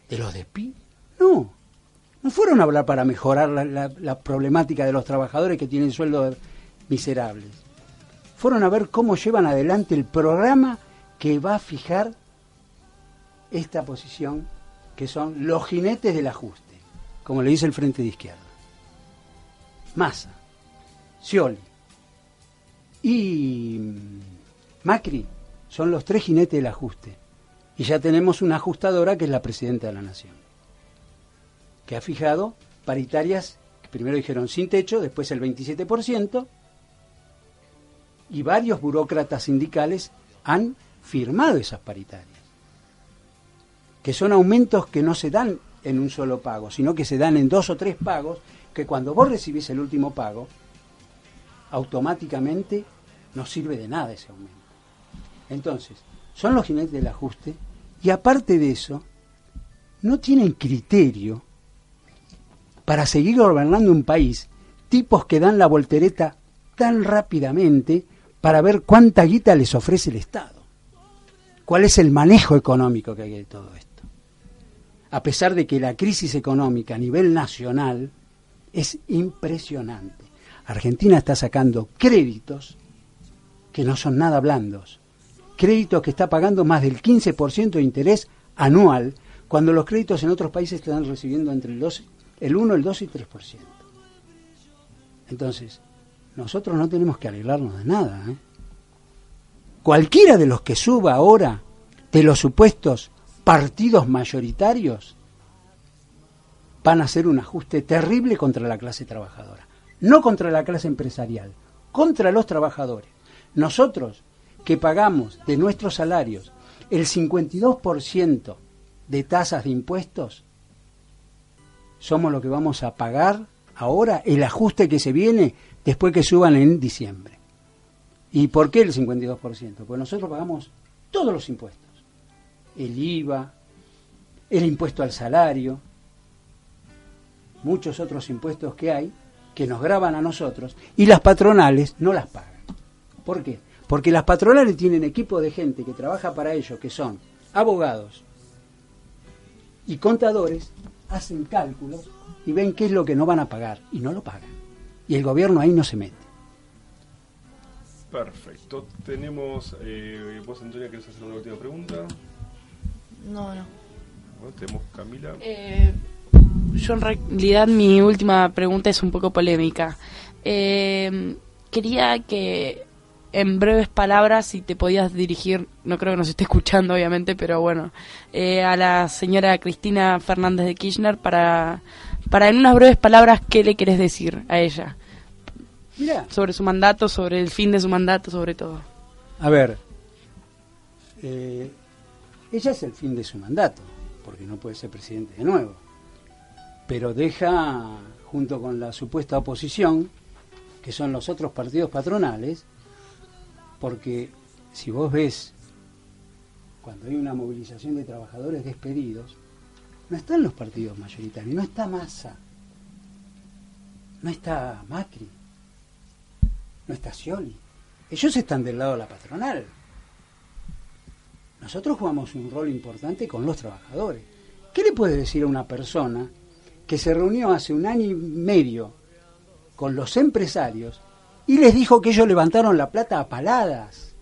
¿De los despidos? No. No fueron a hablar para mejorar la, problemática de los trabajadores que tienen sueldo miserables, fueron a ver cómo llevan adelante el programa que va a fijar esta posición, que son los jinetes del ajuste, como le dice el Frente de Izquierda. Massa, Scioli y Macri son los tres jinetes del ajuste. Y ya tenemos una ajustadora que es la presidenta de la Nación, que ha fijado paritarias, que primero dijeron sin techo, después el 27%, y varios burócratas sindicales han firmado esas paritarias, que son aumentos que no se dan en un solo pago, sino que se dan en dos o tres pagos, que cuando vos recibís el último pago, automáticamente no sirve de nada ese aumento. Entonces, son los jinetes del ajuste y aparte de eso, no tienen criterio para seguir gobernando un país, tipos que dan la voltereta tan rápidamente para ver cuánta guita les ofrece el Estado. ¿Cuál es el manejo económico que hay de todo esto? A pesar de que la crisis económica a nivel nacional es impresionante. Argentina está sacando créditos que no son nada blandos. Créditos que está pagando más del 15% de interés anual, cuando los créditos en otros países están recibiendo entre el, 12, el 1, el 2 y 3%. Entonces, nosotros no tenemos que alegrarnos de nada. ¿eh? Cualquiera de los que suba ahora de los supuestos partidos mayoritarios van a hacer un ajuste terrible contra la clase trabajadora. No contra la clase empresarial, contra los trabajadores. Nosotros, que pagamos de nuestros salarios el 52% de tasas de impuestos, somos lo que vamos a pagar ahora el ajuste que se viene después que suban en diciembre. ¿Y por qué el 52%? Porque nosotros pagamos todos los impuestos. El IVA, el impuesto al salario, muchos otros impuestos que hay que nos graban a nosotros y las patronales no las pagan. ¿Por qué? Porque las patronales tienen equipo de gente que trabaja para ellos, que son abogados y contadores, hacen cálculos y ven qué es lo que no van a pagar y no lo pagan. Y el gobierno ahí no se mete. Perfecto. Tenemos. Eh, ¿Vos, Antonia, querés hacer una última pregunta? No, no. Bueno, tenemos Camila. Eh, yo en realidad mi última pregunta es un poco polémica. Eh, quería que en breves palabras, si te podías dirigir, no creo que nos esté escuchando obviamente, pero bueno, eh, a la señora Cristina Fernández de Kirchner para, para en unas breves palabras, ¿qué le querés decir a ella? Mira. Sobre su mandato, sobre el fin de su mandato, sobre todo. A ver, eh, ella es el fin de su mandato, porque no puede ser presidente de nuevo, pero deja, junto con la supuesta oposición, que son los otros partidos patronales, porque si vos ves cuando hay una movilización de trabajadores despedidos, no están los partidos mayoritarios, no está Massa, no está Macri, no está Scioli. Ellos están del lado de la patronal. Nosotros jugamos un rol importante con los trabajadores. ¿Qué le puede decir a una persona que se reunió hace un año y medio con los empresarios y les dijo que ellos levantaron la plata a paladas.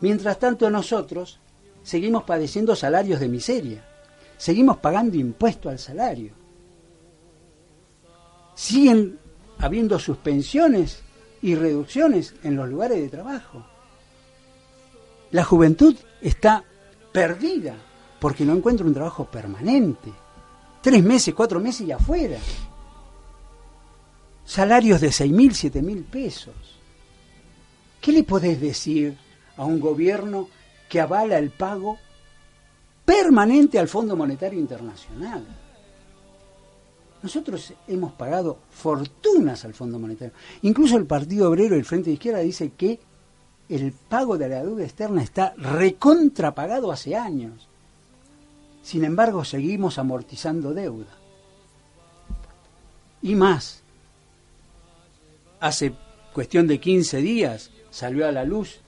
Mientras tanto nosotros seguimos padeciendo salarios de miseria, seguimos pagando impuesto al salario. Siguen habiendo suspensiones y reducciones en los lugares de trabajo. La juventud está perdida porque no encuentra un trabajo permanente. Tres meses, cuatro meses y afuera salarios de seis mil, siete mil pesos. ¿Qué le podés decir a un gobierno que avala el pago permanente al Fondo Monetario Internacional? Nosotros hemos pagado fortunas al Fondo Monetario. Incluso el Partido Obrero y el Frente de Izquierda dice que el pago de la deuda externa está recontrapagado hace años. Sin embargo, seguimos amortizando deuda. Y más, hace cuestión de 15 días salió a la luz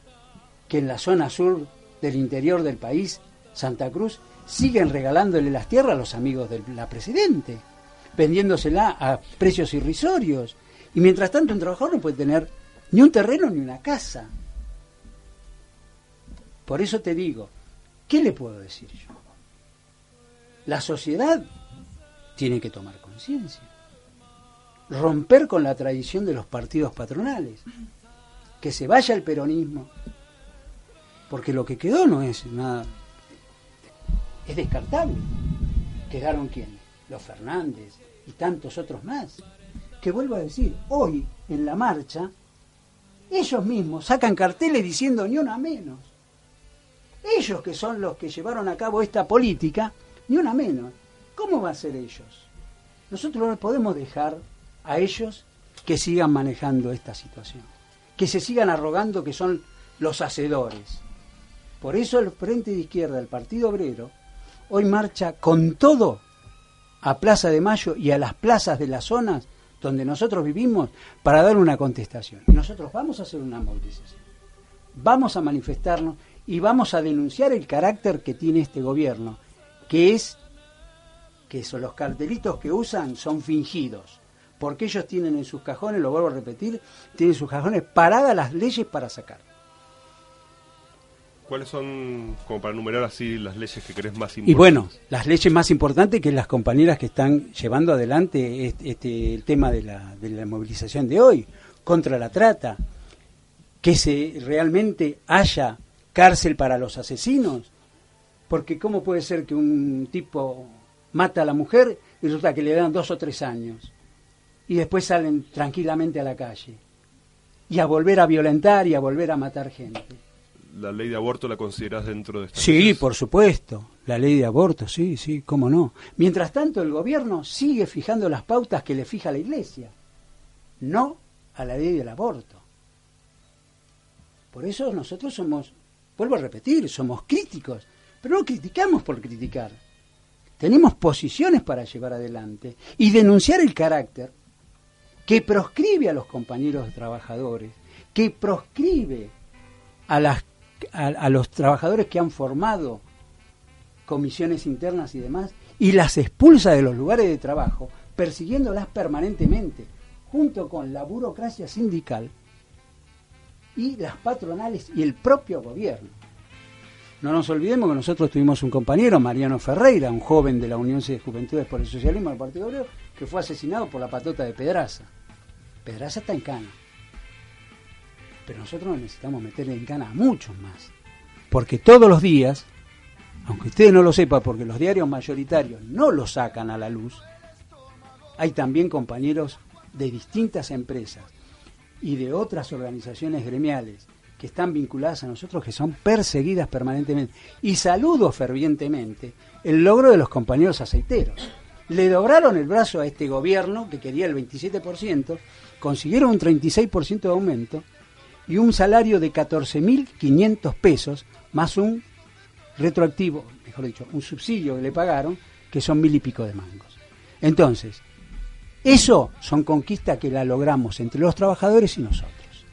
que en la zona sur del interior del país, Santa Cruz, siguen regalándole las tierras a los amigos de la Presidente, vendiéndosela a precios irrisorios. Y mientras tanto un trabajador no puede tener ni un terreno ni una casa. Por eso te digo, ¿qué le puedo decir yo? La sociedad tiene que tomar conciencia, romper con la tradición de los partidos patronales, que se vaya el peronismo, porque lo que quedó no es nada, es descartable. ¿Quedaron quién? Los Fernández y tantos otros más. Que vuelvo a decir, hoy en la marcha, ellos mismos sacan carteles diciendo ni una menos. Ellos que son los que llevaron a cabo esta política, ni una menos. ¿Cómo va a ser ellos? Nosotros no podemos dejar a ellos que sigan manejando esta situación, que se sigan arrogando que son los hacedores. Por eso el Frente de Izquierda, el Partido Obrero, hoy marcha con todo a Plaza de Mayo y a las plazas de las zonas donde nosotros vivimos para dar una contestación. Nosotros vamos a hacer una movilización, vamos a manifestarnos y vamos a denunciar el carácter que tiene este gobierno, que es que son los cartelitos que usan son fingidos, porque ellos tienen en sus cajones, lo vuelvo a repetir, tienen en sus cajones paradas las leyes para sacar. ¿Cuáles son, como para enumerar así, las leyes que crees más importantes? Y bueno, las leyes más importantes que las compañeras que están llevando adelante este, este, el tema de la, de la movilización de hoy, contra la trata, que se realmente haya cárcel para los asesinos, porque ¿cómo puede ser que un tipo mata a la mujer y resulta que le dan dos o tres años y después salen tranquilamente a la calle y a volver a violentar y a volver a matar gente? ¿La ley de aborto la consideras dentro de esta Sí, por supuesto. La ley de aborto, sí, sí, cómo no. Mientras tanto, el gobierno sigue fijando las pautas que le fija la Iglesia, no a la ley del aborto. Por eso nosotros somos, vuelvo a repetir, somos críticos, pero no criticamos por criticar. Tenemos posiciones para llevar adelante y denunciar el carácter que proscribe a los compañeros trabajadores, que proscribe a a, los trabajadores que han formado comisiones internas y demás, y las expulsa de los lugares de trabajo, persiguiéndolas permanentemente, junto con la burocracia sindical y las patronales y el propio gobierno. No nos olvidemos que nosotros tuvimos un compañero, Mariano Ferreira, un joven de la Unión de Juventudes por el Socialismo del Partido Obrero, que fue asesinado por la patota de Pedraza. Pedraza está en cana pero nosotros necesitamos meterle en cana a muchos más. Porque todos los días, aunque ustedes no lo sepan, porque los diarios mayoritarios no lo sacan a la luz, hay también compañeros de distintas empresas y de otras organizaciones gremiales que están vinculadas a nosotros, que son perseguidas permanentemente. Y saludo fervientemente el logro de los compañeros aceiteros. Le dobraron el brazo a este gobierno, que quería el 27%, consiguieron un 36% de aumento, y un salario de 14.500 pesos más un retroactivo, mejor dicho, un subsidio que le pagaron, que son mil y pico de mangos. Entonces, eso son conquistas que la logramos entre los trabajadores y nosotros,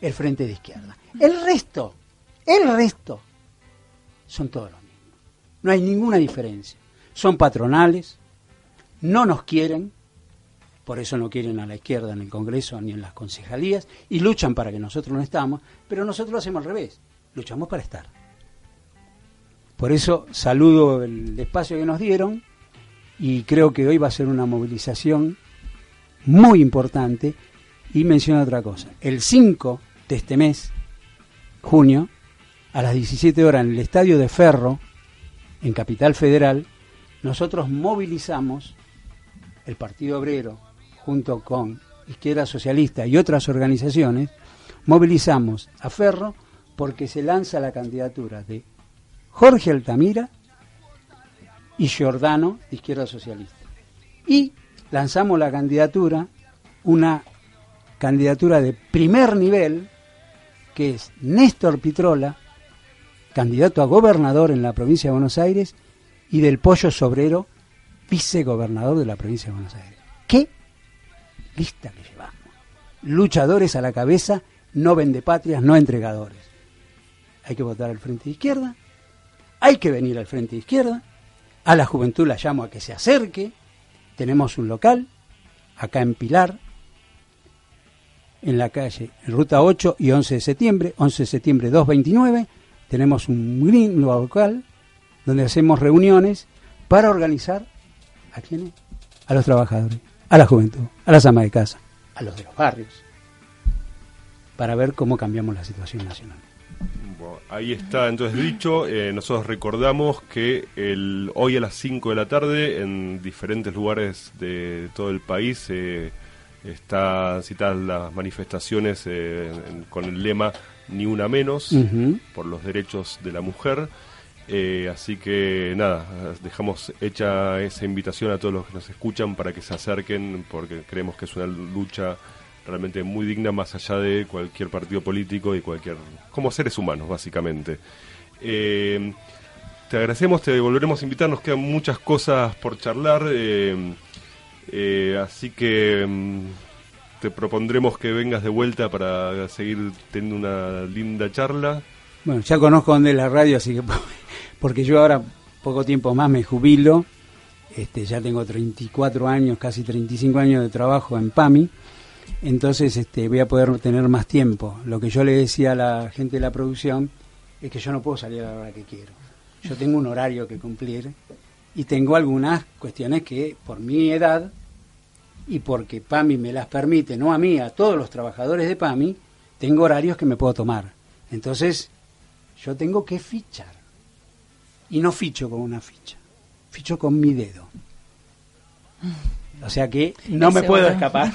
el frente de izquierda. El resto, el resto, son todos los mismos. No hay ninguna diferencia. Son patronales, no nos quieren, por eso no quieren a la izquierda en el Congreso ni en las concejalías, y luchan para que nosotros no estamos, pero nosotros lo hacemos al revés, luchamos para estar. Por eso saludo el espacio que nos dieron y creo que hoy va a ser una movilización muy importante y menciono otra cosa. El 5 de este mes, junio, a las 17 horas en el Estadio de Ferro, en Capital Federal, nosotros movilizamos el Partido Obrero, junto con Izquierda Socialista y otras organizaciones, movilizamos a Ferro porque se lanza la candidatura de Jorge Altamira y Giordano de Izquierda Socialista. Y lanzamos la candidatura, una candidatura de primer nivel, que es Néstor Pitrola, candidato a gobernador en la provincia de Buenos Aires, y del Pollo Sobrero, vicegobernador de la provincia de Buenos Aires. ¿Qué lista que llevamos. Luchadores a la cabeza, no patrias, no entregadores. Hay que votar al frente de izquierda, hay que venir al frente de izquierda, a la juventud la llamo a que se acerque, tenemos un local, acá en Pilar, en la calle, Ruta 8 y 11 de septiembre, 11 de septiembre 229, tenemos un green local donde hacemos reuniones para organizar a quiénes? A los trabajadores, a la juventud, a las amas de casa, a los de los barrios, para ver cómo cambiamos la situación nacional. ahí está entonces dicho, eh, nosotros recordamos que el, hoy a las 5 de la tarde en diferentes lugares de todo el país eh, están citadas las manifestaciones eh, con el lema Ni una menos por los derechos de la mujer. Eh, así que nada, dejamos hecha esa invitación a todos los que nos escuchan para que se acerquen porque creemos que es una lucha realmente muy digna más allá de cualquier partido político y cualquier... como seres humanos básicamente. Eh, te agradecemos, te volveremos a invitar, nos quedan muchas cosas por charlar, eh, así que mm, te propondremos que vengas de vuelta para seguir teniendo una linda charla. Bueno, ya conozco dónde es la radio, así que porque yo ahora poco tiempo más me jubilo, este, ya tengo 34 años, casi 35 años de trabajo en PAMI, entonces este, voy a poder tener más tiempo. Lo que yo le decía a la gente de la producción es que yo no puedo salir a la hora que quiero. Yo tengo un horario que cumplir y tengo algunas cuestiones que por mi edad y porque PAMI me las permite, no a mí, a todos los trabajadores de PAMI, tengo horarios que me puedo tomar. Entonces, yo tengo que fichar. Y no ficho con una ficha, ficho con mi dedo. O sea que no me puedo escapar.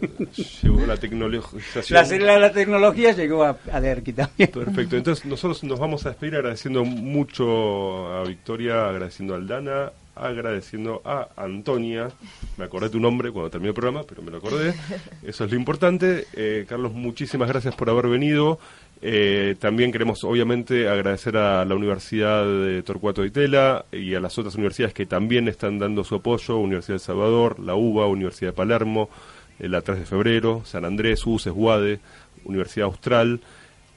Llegó la tecnología. La, la, tecnología llegó a, a Derqui también. Perfecto. Entonces nosotros nos vamos a despedir agradeciendo mucho a Victoria, agradeciendo a Aldana, agradeciendo a Antonia. Me acordé tu nombre cuando terminé el programa, pero me lo acordé. Eso es lo importante. Eh, Carlos, muchísimas gracias por haber venido. Eh, también queremos, obviamente, agradecer a la Universidad de Torcuato de Itela y a las otras universidades que también están dando su apoyo, Universidad de Salvador, la UBA, Universidad de Palermo, eh, la 3 de febrero, San Andrés, UCES, UADE, Universidad Austral.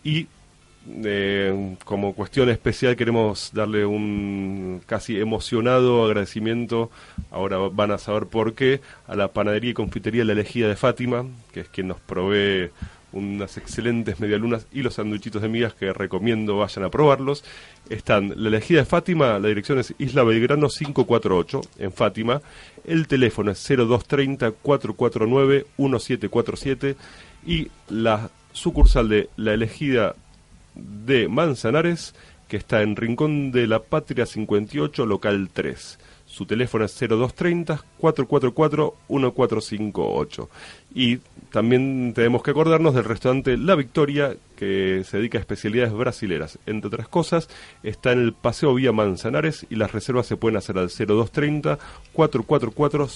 Y eh, como cuestión especial queremos darle un casi emocionado agradecimiento, ahora van a saber por qué, a la panadería y confitería La Elegida de Fátima, que es quien nos provee unas excelentes medialunas y los sanduichitos de migas que recomiendo vayan a probarlos. Están La Elegida de Fátima, la dirección es Isla Belgrano 548 en Fátima, el teléfono es 0230 449 1747 y la sucursal de La Elegida de Manzanares, que está en Rincón de la Patria 58, local 3. Su teléfono es 0230 444 1458. Y también tenemos que acordarnos del restaurante La Victoria, que se dedica a especialidades brasileras. Entre otras cosas, está en el Paseo Vía Manzanares y las reservas se pueden hacer al 0230 444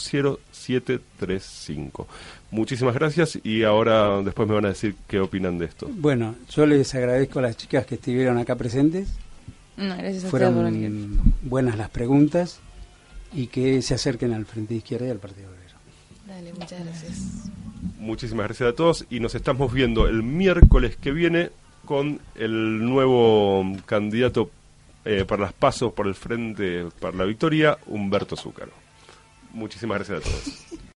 0735. Muchísimas gracias y ahora después me van a decir qué opinan de esto. Bueno, yo les agradezco a las chicas que estuvieron acá presentes. No, gracias a Fueron buenas las preguntas y que se acerquen al Frente Izquierda y al Partido Obrero. Dale, muchas gracias. Muchísimas gracias a todos y nos estamos viendo el miércoles que viene con el nuevo candidato eh, para las pasos por el Frente para la Victoria, Humberto Zúcaro. Muchísimas gracias a todos.